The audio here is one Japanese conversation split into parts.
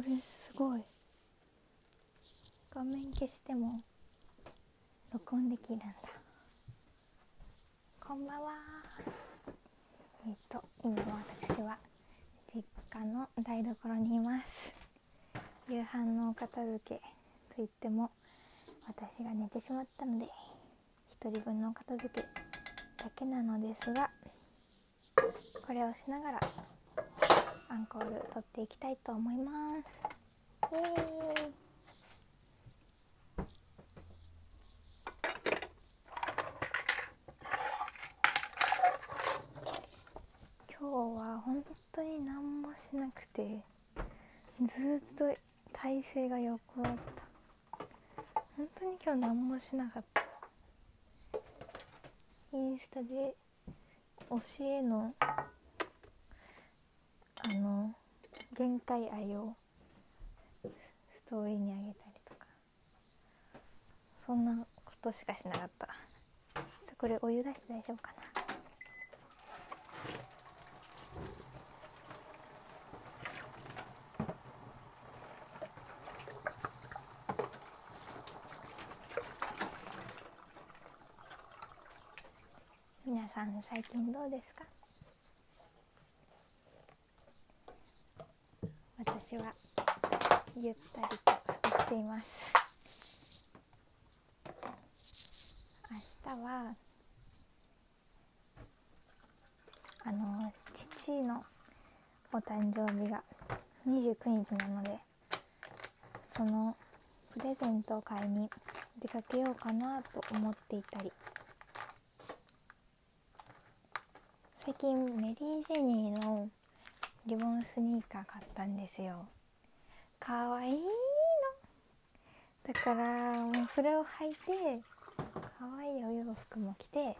これすごい。画面消しても録音できるんだ。こんばんは。えっ、と今私は実家の台所にいます。夕飯のお片付けといっても私が寝てしまったので1人分のお片付けだけなのですがこれをしながらアンコール取っていきたいと思います。イエーイ。今日は本当に何もしなくてずっと体勢が横だった。本当に今日何もしなかった。インスタで教えのあの限界愛をストーリーにあげたりとか。そんなことしかしなかった。っこれお湯出して大丈夫かな。皆さん最近どうですか？私はゆったりと過ごしています。明日はあの父のお誕生日が29日なのでそのプレゼントを買いに出かけようかなと思っていたり。最近メリー・ジェニーのリボンスニーカー買ったんですよ。かわいいの。だからもうそれを履いてかわいいお洋服も着て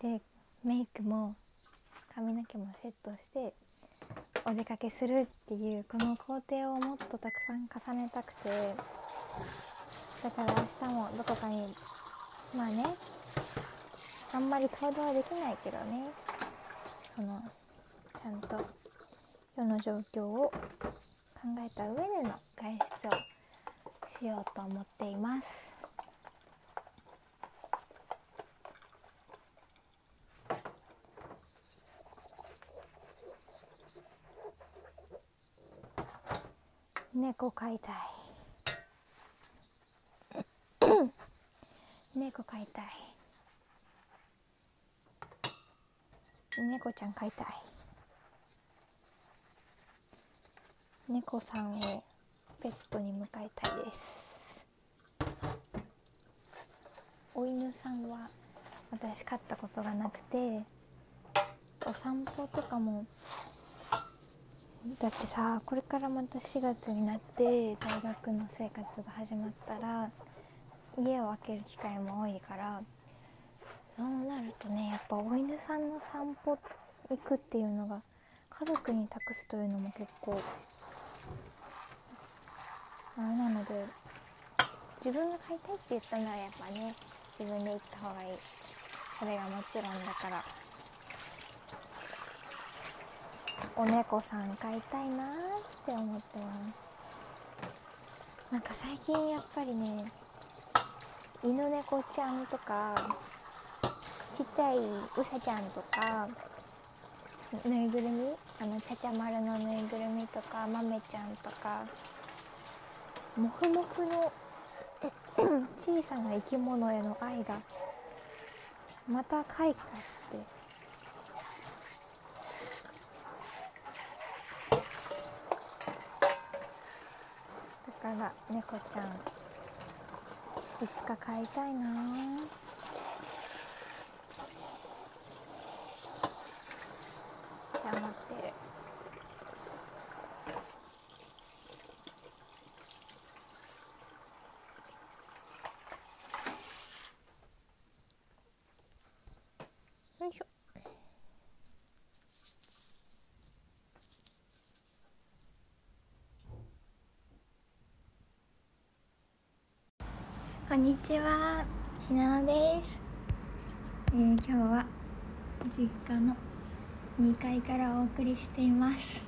でメイクも髪の毛もセットしてお出かけするっていうこの工程をもっとたくさん重ねたくて。だから明日もどこかにまあねあんまり行動はできないけどね。そのちゃんと世の状況を考えた上での外出をしようと思っています。猫飼いたい。猫飼いたい。猫ちゃん飼いたい。猫さんをペットに迎えたいです。お犬さんは私飼ったことがなくてお散歩とかもだってさこれからまた4月になって大学の生活が始まったら家を空ける機会も多いからそうなるとねやっぱお犬さんの散歩行くっていうのが家族に託すというのも結構あなので自分が飼いたいって言ったならやっぱね自分で行った方がいい。それがもちろんだから。お猫さん飼いたいなって思ってます。なんか最近やっぱりね犬猫ちゃんとかちっちゃいうさちゃんとかぬいぐるみ？あのちゃちゃ丸のぬいぐるみとかまめちゃんとか。もふもふの小さな生き物への愛がまた開花して。だから猫ちゃんいつか飼いたいな。って思ってるよいしょこんにちは。ひなのです、えー、今日は実家の2階からお送りしています。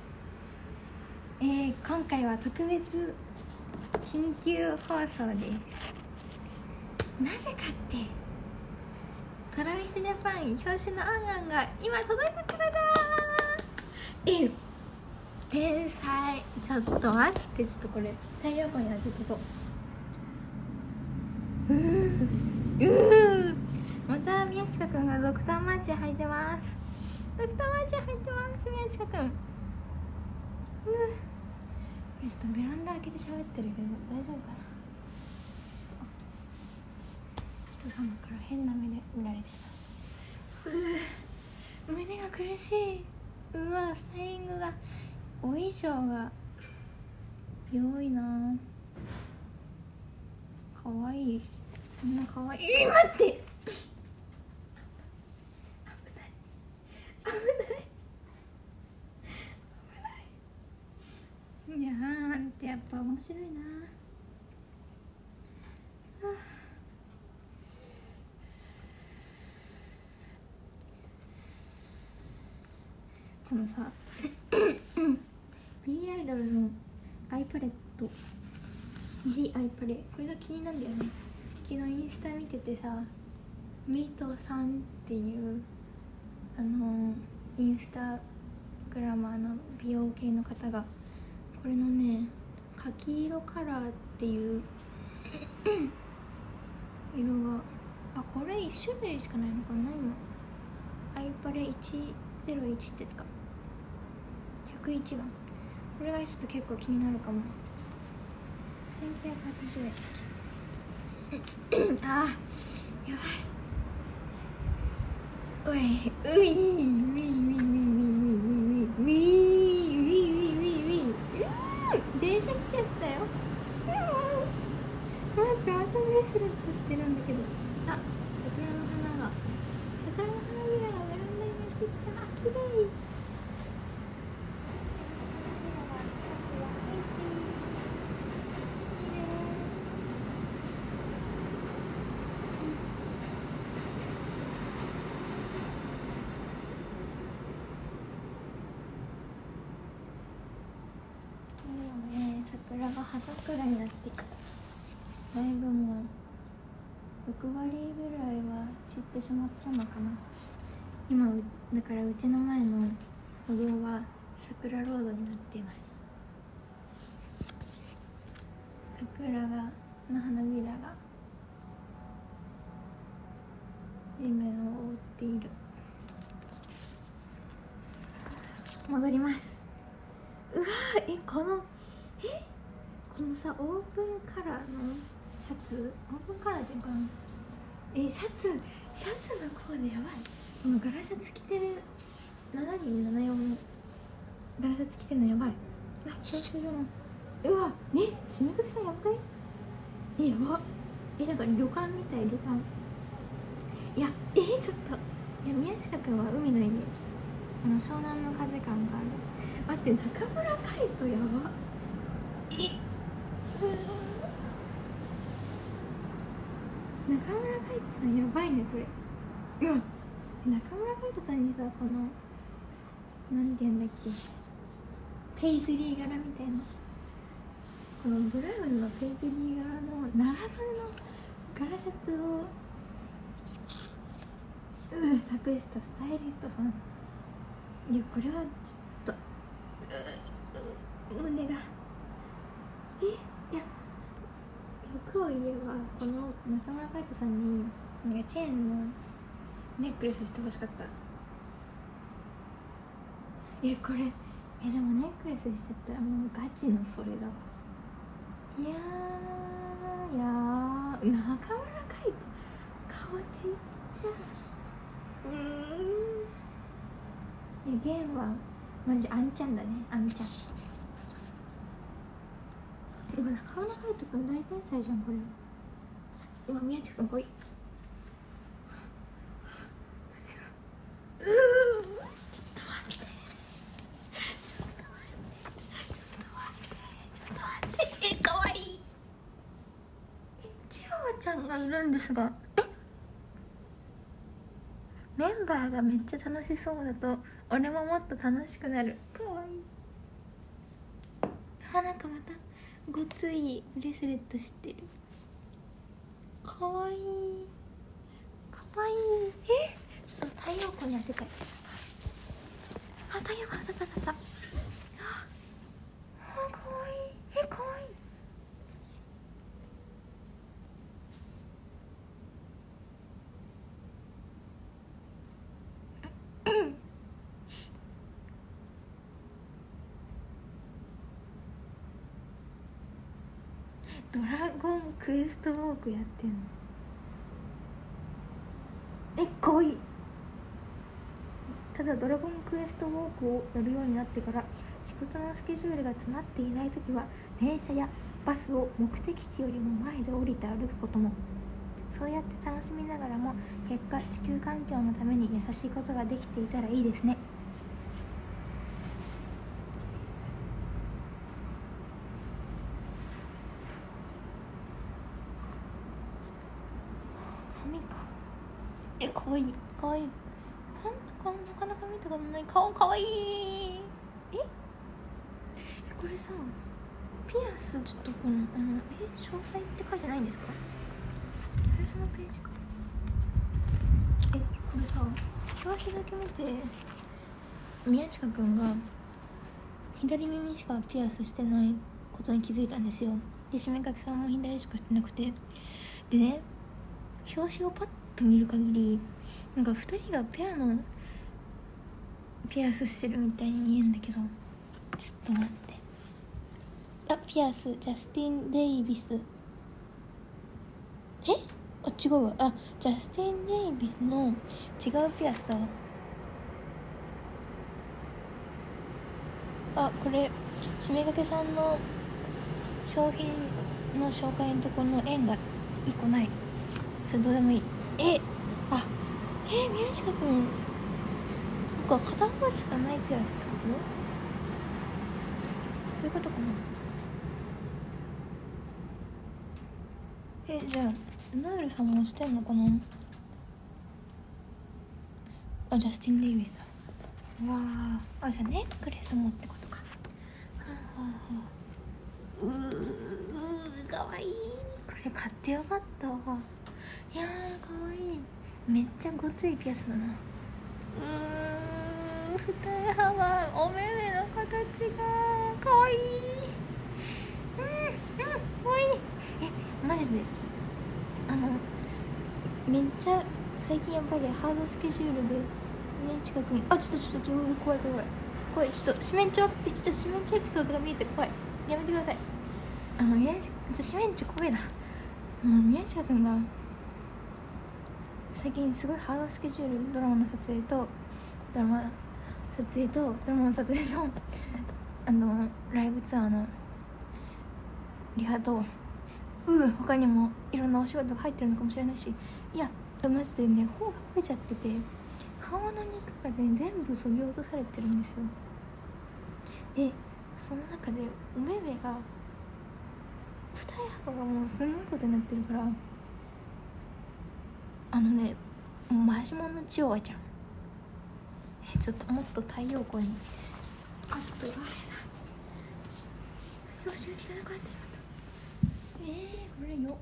えー、今回は特別緊急放送です。なぜかってトラビスジャパン表紙のあんあんが今届いたからだ。え天才。ちょっと待ってちょっとこれ太陽光に当ててこうーまた宮近くんがドクターマーチ履いてます。ドクターマーチ履いてます宮近くん。うん。ちょっとベランダ開けて喋ってるけど大丈夫かな。人様から変な目で見られてしまう。う胸が苦しい。うわスタイリングがお衣装が良いな。かわいい。こんなかわいい。え待って危ない危ない。危ない。いやーってやっぱ面白いな。このさ B アイドルのアイパレット。G アイパレ。これが気になるんだよね。昨日インスタ見ててさミートさんっていうあのインスタグラマーの美容系の方がこれのね柿色カラーっていう 色があこれ1種類しかないのかな今。アイパレ101ってやつか101番。これがちょっと結構気になるかも。1980円。あやばい。ういういういういういういういう電車来ちゃったよ待ってまたブレスレットしてるんだけどあ桜の花が桜の花びらがベランダにやってきたあ綺麗ね桜が葉桜になってきただいぶもう6割ぐらいは散ってしまったのかな。今だからうちの前の歩道は桜ロードになっています。桜がの花びらが地面を覆っている。戻ります。うわーえこのこのさオープンカラーのシャツ？オープンカラーっていうのかなえシャツシャツのコーデやばい。この柄シャツ着てる7274の柄シャツ着てるのやばい。あ表彰状の。うわね締めかけさんやばくないえやば。えなんか旅館みたい旅館。いやえちょっと。いや宮近君は海の家あの湘南の風感がある。待って中村海人やば。え中村海人さんやばいねこれ。うわ中村海人さんにさこのなんて言うんだっけ。ペイズリー柄みたいな。このブラウンのペイズリー柄の長袖の柄シャツをうん託したスタイリストさん。いやこれはちょっとうう胸がえいや欲を言えばこの中村海人さんになんかチェーンのネックレスしてほしかった。えこれ。えでもネックレスしちゃったらもうガチのそれだわ。いやーいやー。中村海人。顔ちっちゃ。うん。いやゲンはマジあんちゃんだね。あんちゃん。うわ中村海人くん大天才じゃんこれ。今宮地君来い。ちゃんがいるんですが。メンバーがめっちゃ楽しそうだと俺ももっと楽しくなる。かわい。いあなんかまたごついブレスレットしてる。太陽光に当てたいあ太陽光当たった当たったああかわいいえかわいいドラゴンクエストウォークやってんのえかわいいただドラゴンクエストウォークをやるようになってから仕事のスケジュールが詰まっていない時は電車やバスを目的地よりも前で降りて歩くことも。そうやって楽しみながらも結果地球環境のために優しいことができていたらいいですね髪かえかわいいかわいいこんな顔なかなか見たことない顔かわいいええこれさピアスちょっとこのあのえ詳細って書いてないんですか？最初のページか。えこれさ表紙だけ見て宮近くんが左耳しかピアスしてないことに気づいたんですよ。で締めかけさんも左しかしてなくて。でね表紙をパッと見る限りなんか2人がペアのピアスしてるみたいに見えるんだけどちょっと待って。あピアスジャスティン・デイビスえ？あ違うわ。あジャスティン・デイビスの違うピアスだ。あこれ締めかけさんの商品の紹介のところの円が1個ない。それどうでもいい。え？あえ宮近くん。そっか片方しかないピアスってこと？そういうことかなえじゃあノエルさんもしてんのかな？あジャスティン・デイビスだ。うわあ。あじゃあネックレスもってことか。うーうかわいい。これ買ってよかったいやーかわいい。めっちゃごついピアスだな。うーん二重幅。お目目の形がかわいい。うんうんかわいい。えマジで？めっちゃ最近やっぱりハードスケジュールで家の近くにあちょっとちょっと怖い怖い怖い。ちょっと四面茶えちょっと四面茶エピソードが見えて怖い。やめてください。あの宮近四面茶怖いな。もう宮近君が最近すごいハードスケジュールドラマの撮影とドラマ撮影とドラマの撮影とあのライブツアーのリハとうん他にもいろんなお仕事が入ってるのかもしれないしいやマジでね頬が増えちゃってて顔の肉がね全部そぎ落とされてるんですよ。でその中でお目目が二重幅がもうすんごいことになってるからあのねもうマジモンのチワワちゃんえちょっともっと太陽光に。あちょっとあれだよし汚くなってしまった。えー、れよ。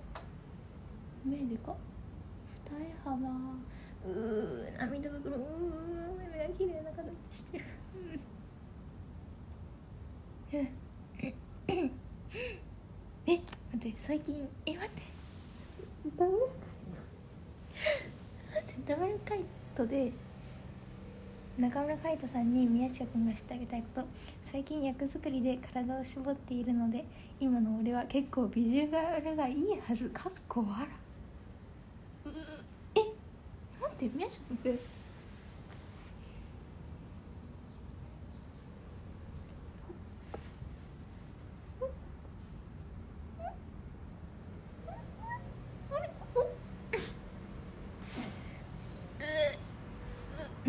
目でか二重幅。うー涙袋。うー目が綺麗な形してる。えええ。待って最近。え待って。ダブル待ってダブルカイトで中村海人さんに宮近君がしてあげたいこと。最近役作りで体を絞っているので今の俺は結構ビジュアルがいいはず。かっこ笑う。え待って宮近君これ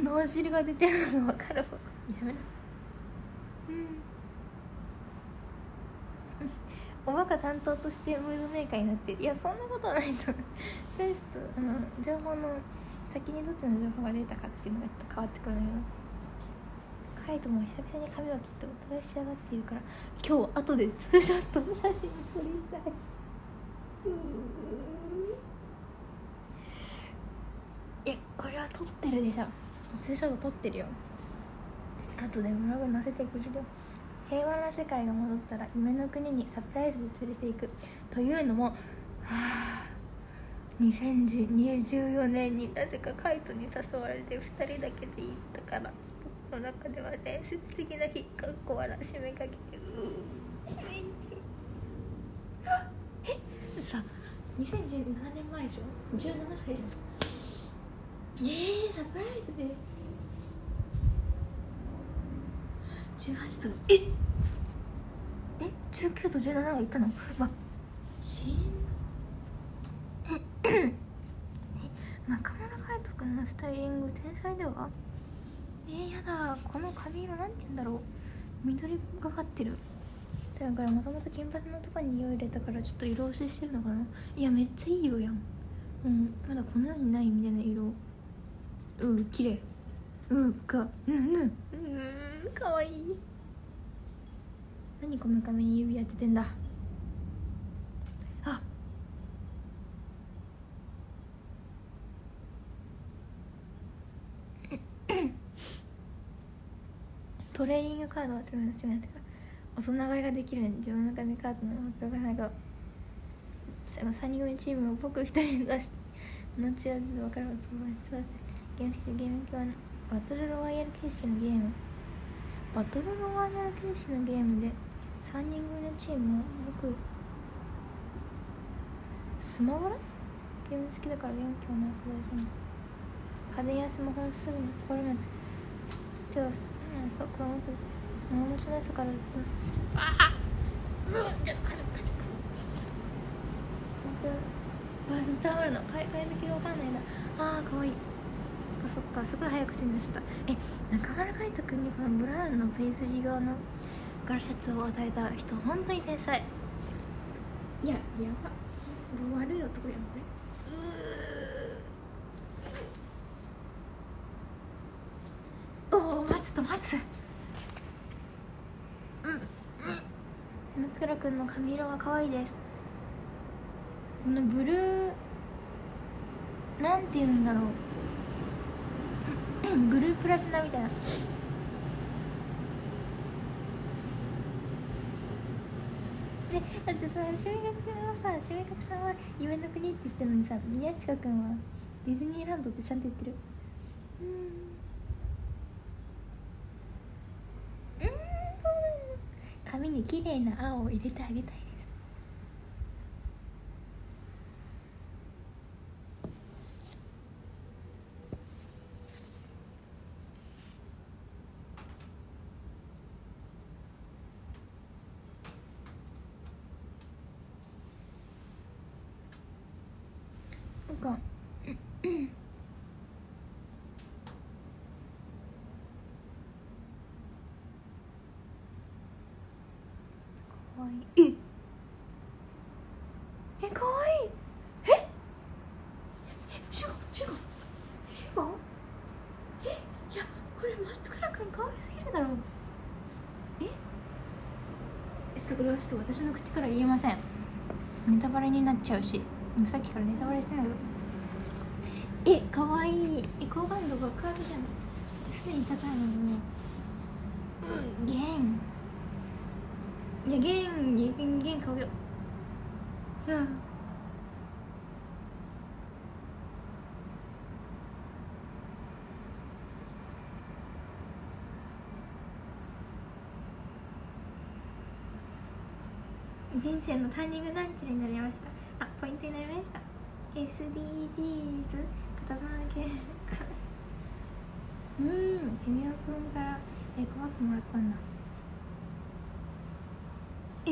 脳汁が出てるの分かるわやめなさいうんおバカ当としてムードメーカーになっていやそんなことはないと。思うそれちょっと情報の先にどっちの情報が出たかっていうのがちょっと変わってくるんだけど。カイトも久々に髪を切ってお互い仕上がっているから今日後でツーショットの写真撮りたい。いやこれは撮ってるでしょ。ツーショット撮ってるよ。後でブログ載せてくるよ。平和な世界が戻ったら夢の国にサプライズで連れて行く。というのもはあ2014年になぜかカイトに誘われて2人だけで行ったから僕の中では伝説的な日かっこ笑締めかけ。うー締め中えさ2017年前でしょ？17歳じゃん。えー、サプライズで。18とえ？え？19と17が行ったの？わしん？え？中村海斗君のスタイリング天才では？えー、やだ。この髪色なんて言うんだろう。緑がかってる。だからもともと金髪のとこに色入れたからちょっと色押ししてるのかな？いやめっちゃいい色やん。うんまだこの世にないみたいな色。うん綺麗うんかうんうん。うんかわいい。何こめかみに指当ててんだ。あ。トレーニングカードを集め始めてから。大人買いができる自分の金カードの枠がなんか3人組チームを僕一人出して後々で分かるそうしてそうしてゲーム機ゲーム機はバトルロワイヤル形式のゲーム。バトルロワイヤル形式のゲームで3人組のチームは僕スマホラゲーム好きだからゲーム機はなく大丈夫家電やスマホをすぐに壊れます。手はなんかこの物持ちのやつからああうんちょっと軽くバスタオルの買い替え時が分かんないな。あーかわいい。かそっかすごい早口に出した。え中村海斗君にこのブラウンのペイズリー側の柄シャツを与えた人本当に天才。いややば。悪い男やんこれうおお待つと待つ。うんうん。松倉君の髪色が可愛いです。このブルーなんて言うんだろうブループラチナみたいな。でだってさしめかく君はさしめかくさんは夢の国って言ってるのにさ宮近君はディズニーランドってちゃんと言ってる。うん。うんそうなの髪に綺麗な青を入れてあげたいかかわいいええかわいい。え？えシュゴシュゴ。シュゴ？え？いやこれ松倉君かわいすぎるだろえ？えそれはちょっと私の口から言えません。ネタバレになっちゃうしさっきからネタバレしてないけどえかわい。いえ好感度爆発じゃん。すでに高いのにうゲンいやゲンゲンゲン買うよ。うん。人生のターニングランチになりました。あポイントになりました。SDGs 片付けうん君雄くんからエコバッグもらったんだ。え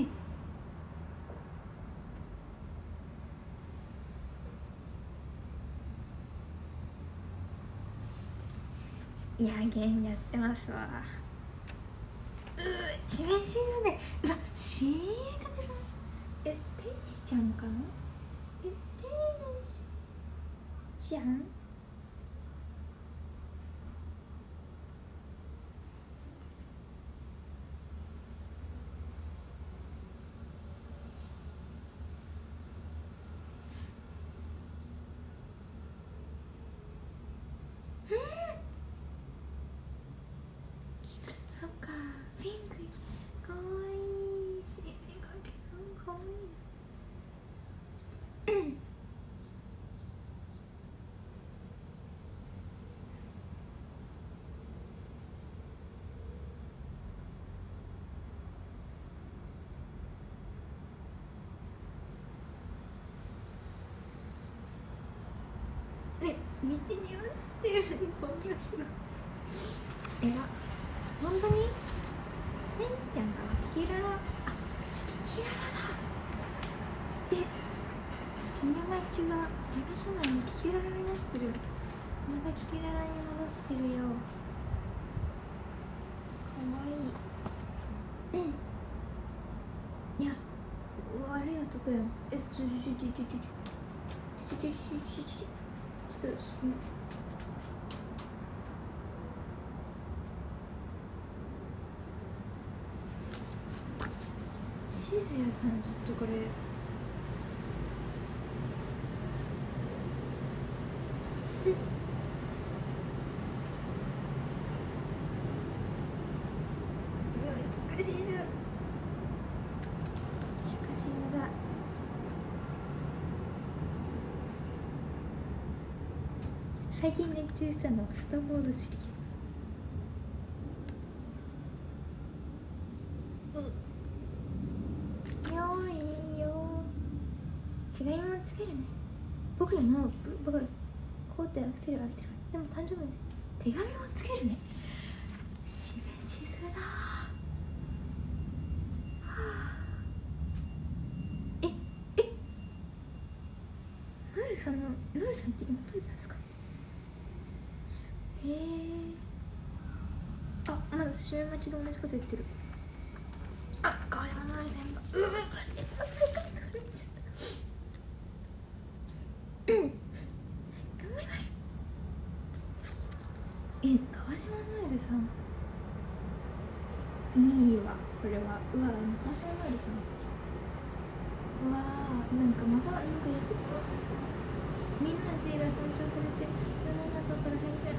いやゲームやってますわ。うー指名シーズンでうわ新映画でさんえ天使ちゃんかな。え天使ちゃん？に落ちてるのにゴミを拾えら本当に天使ちゃんがキキララあキキララだえシネマ中が夢姉妹にキキララになってるまたキキララに戻ってるよかわいいうんいや悪い男よえちょちょちょちょちょちょちょちょちょちょちょ失礼します。シーズヤさんちょっとこれ最近熱中したのはスタボードシリーズよいもつけるね僕にも僕こうやって飽きてる飽きてるでも誕生日です手紙をつけるねしめしずだはあええルールさんのルールさんって妹いたんですかへえあまだ締め待ちで同じこと言ってる。あ川島のあれ全部うわ待って待ってちょっとうん。頑張ります。え川島ノエルさん。いいわこれは。うわ川島ノエルさん。うわーなんかまたなんか痩せてるみんなの地位が尊重されて世の中から変遷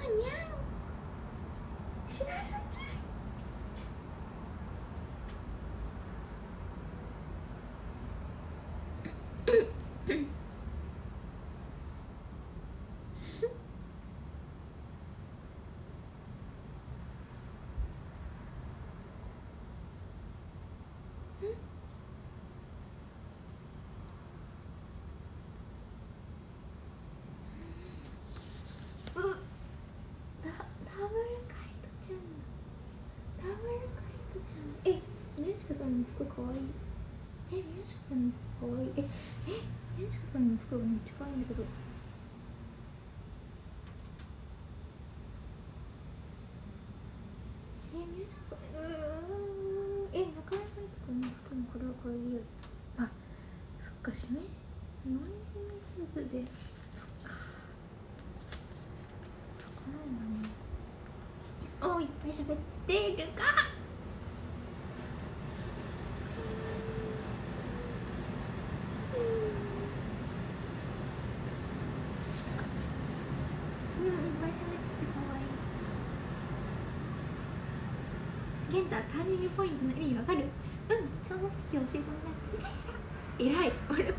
Аня! 服かわい。いえ宮近君の服かわい。いええ宮近君の服がめっちゃかわいいんだけど。え宮近君うーん。え中山海斗君の服もこれはこれでいいよ。あそっかしめしノイジメスープで。そっか。そこなんだね。おいっぱい喋ってるかうんいっぱい喋っててかわいいゲンタターニングポイントの意味わかる？うんその時教えてもらって理解した。偉い。俺俺の。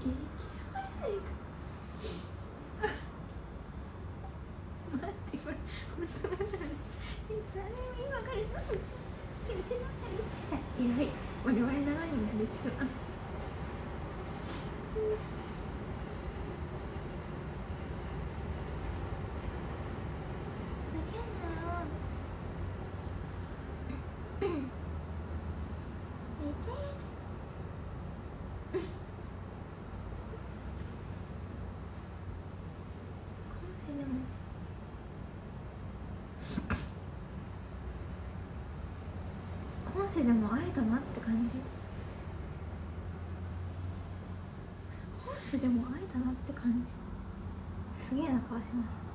激ヤバじゃないか。待ってこれ本当じゃない誰も今から何言っちゃうけど自分が理解した偉い。我々7人の歴史はだけな寝ちゃえこのせいでも今世でも会えたなって感じ。ホースでも会えたなって感じ。すげえな川島さん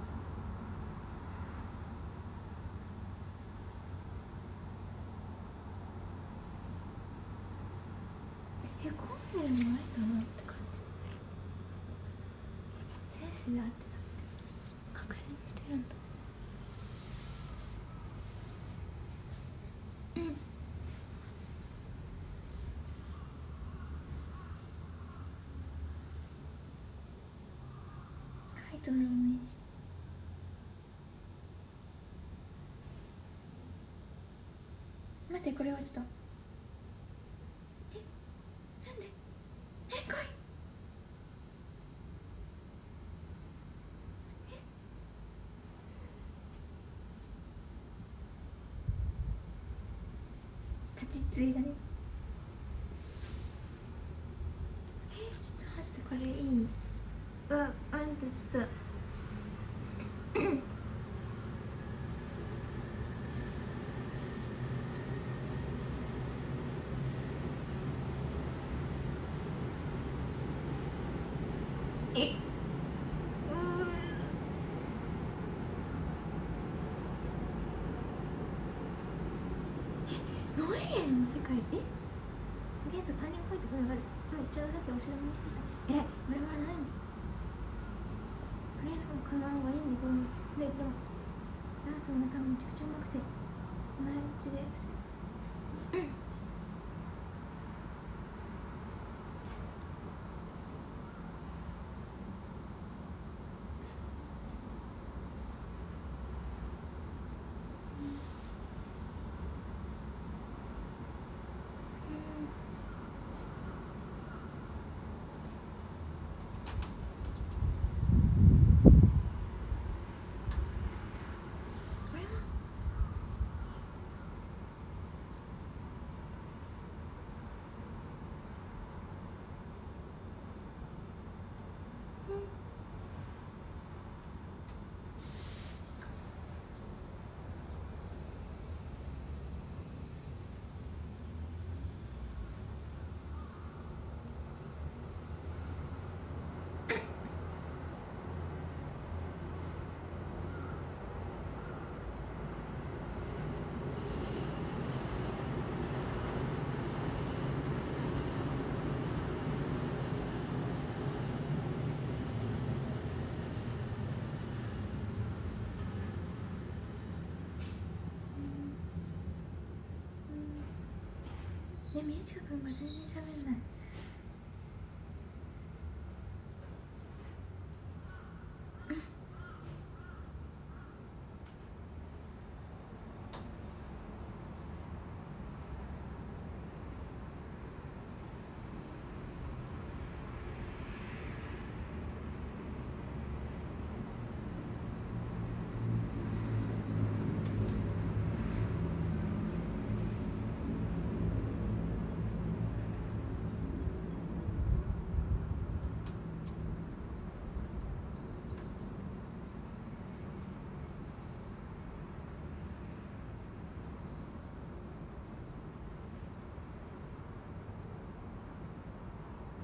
前だなって感じ前世で会ってたって確認してるんだうんカイトのイメージ。待ってこれはちょっと。え？なんで？え来い。え？立ちついだねえちょっと待ってこれいいうわあんたちょっとえうー。ノエの世界え？ゲート他人っぽいところがある。うんちょうどさっきお城えらい。バラバラなのにあれのかながいいんだけどででもダンスも多分めちゃくねみゆちかくんが全然喋ん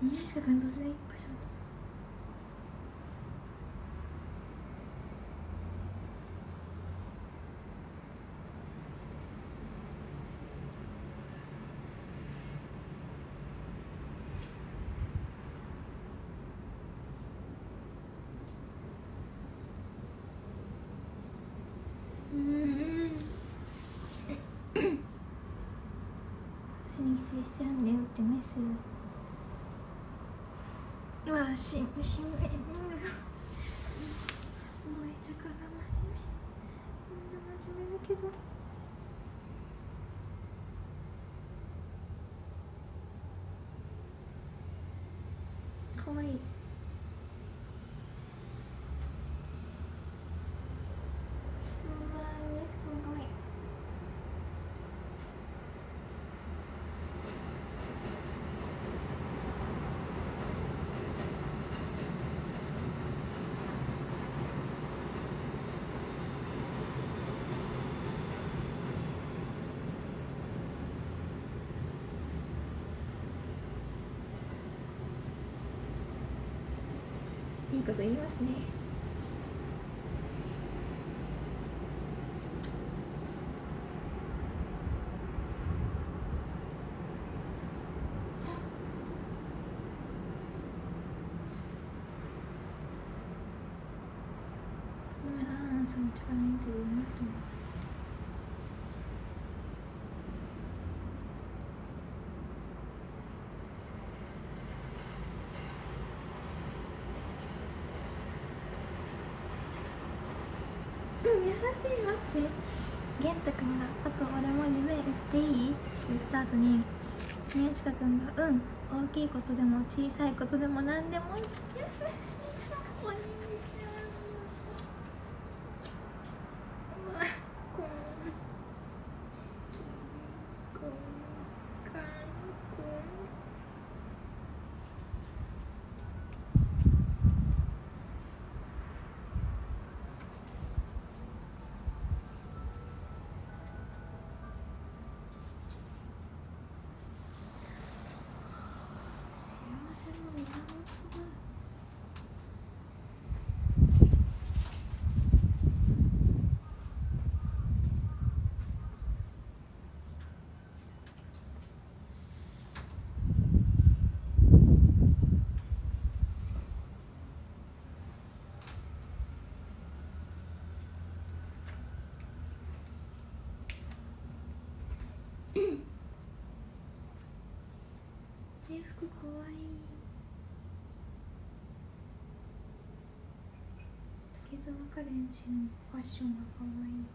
ないみゆちかくん突然いっぱい喋ったうん。私に帰省しちゃうんだよってメッセージうわししめめちゃくが真面目みん。な真面目だけどかわいいうわみゆきくんかわいいいいこと言いますねさん力インタビューうまい人もうん優しい待って玄太くんが「あと俺も夢言っていい?」って言った後に宮近君が「うん大きいことでも小さいことでも何でもっていお兄ちゃんうわこんこんかんこん幸せの源だ制服かわいい滝沢カレン氏のファッションがかわいい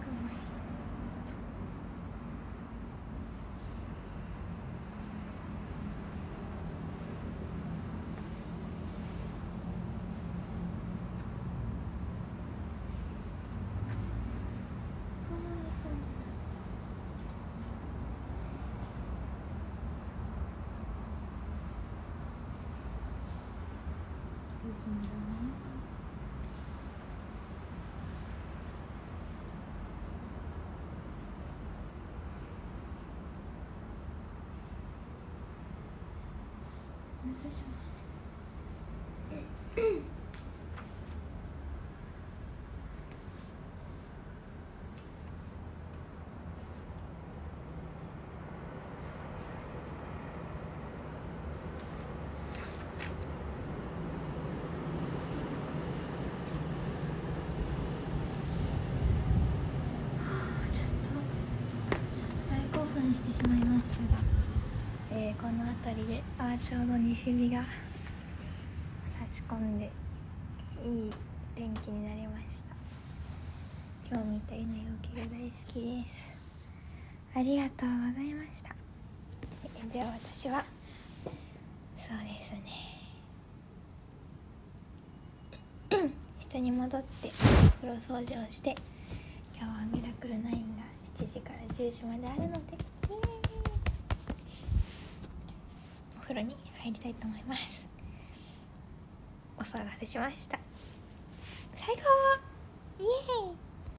かわいいかわいそう美人だね松島ちょっと大興奮しまいましたが、えーこの辺りであーちょうど西日が差し込んでいい天気になりました。今日みたいな陽気が大好きです。ありがとうございました。えーでは私はそうですね。下に戻って風呂掃除をして今日はミラクル9が7時から10時まであるので風呂に入りたいと思います。お騒がせしました。最高イエーイ。